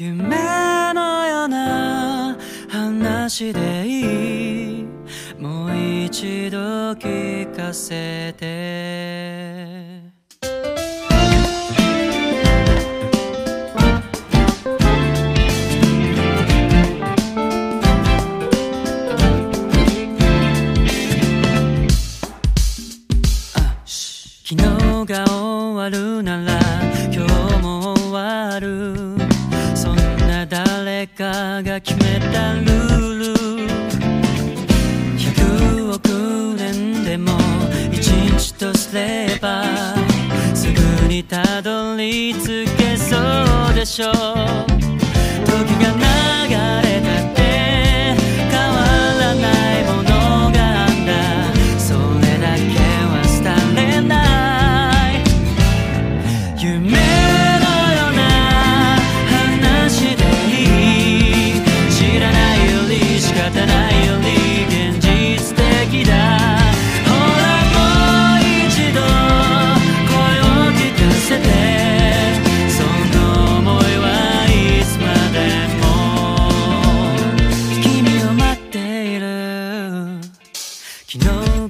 夢のような話でいい。もう一度聞かせて。昨日が終わるなら誰かが決めたルール。100億年でも一日とすればすぐにたどり着けそうでしょう。時が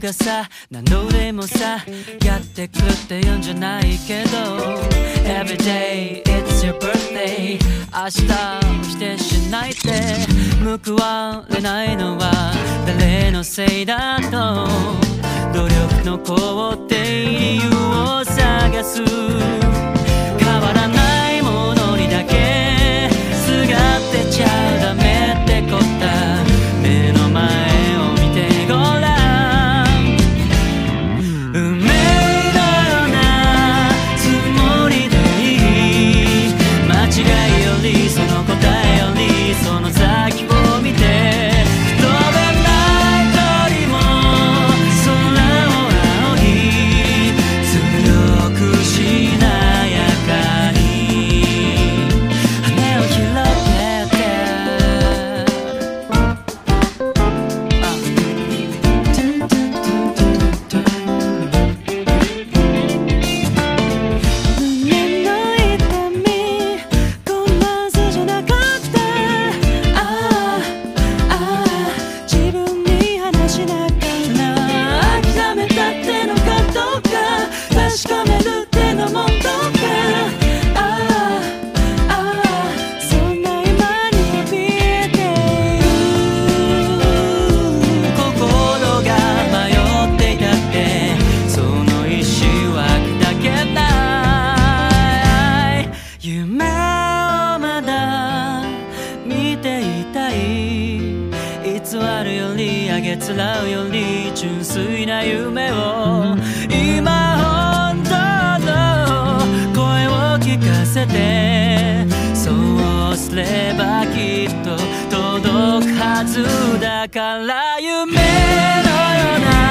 がさ何度でもさやってくって言うんじゃないけど。Everyday it's your birthday. 明日を否定しないで報われないのは誰のせいだと。努力の肯定理由を探す。偽るよりあげつらうより純粋な夢を今本当の声を聞かせてそうすればきっと届くはずだから夢のような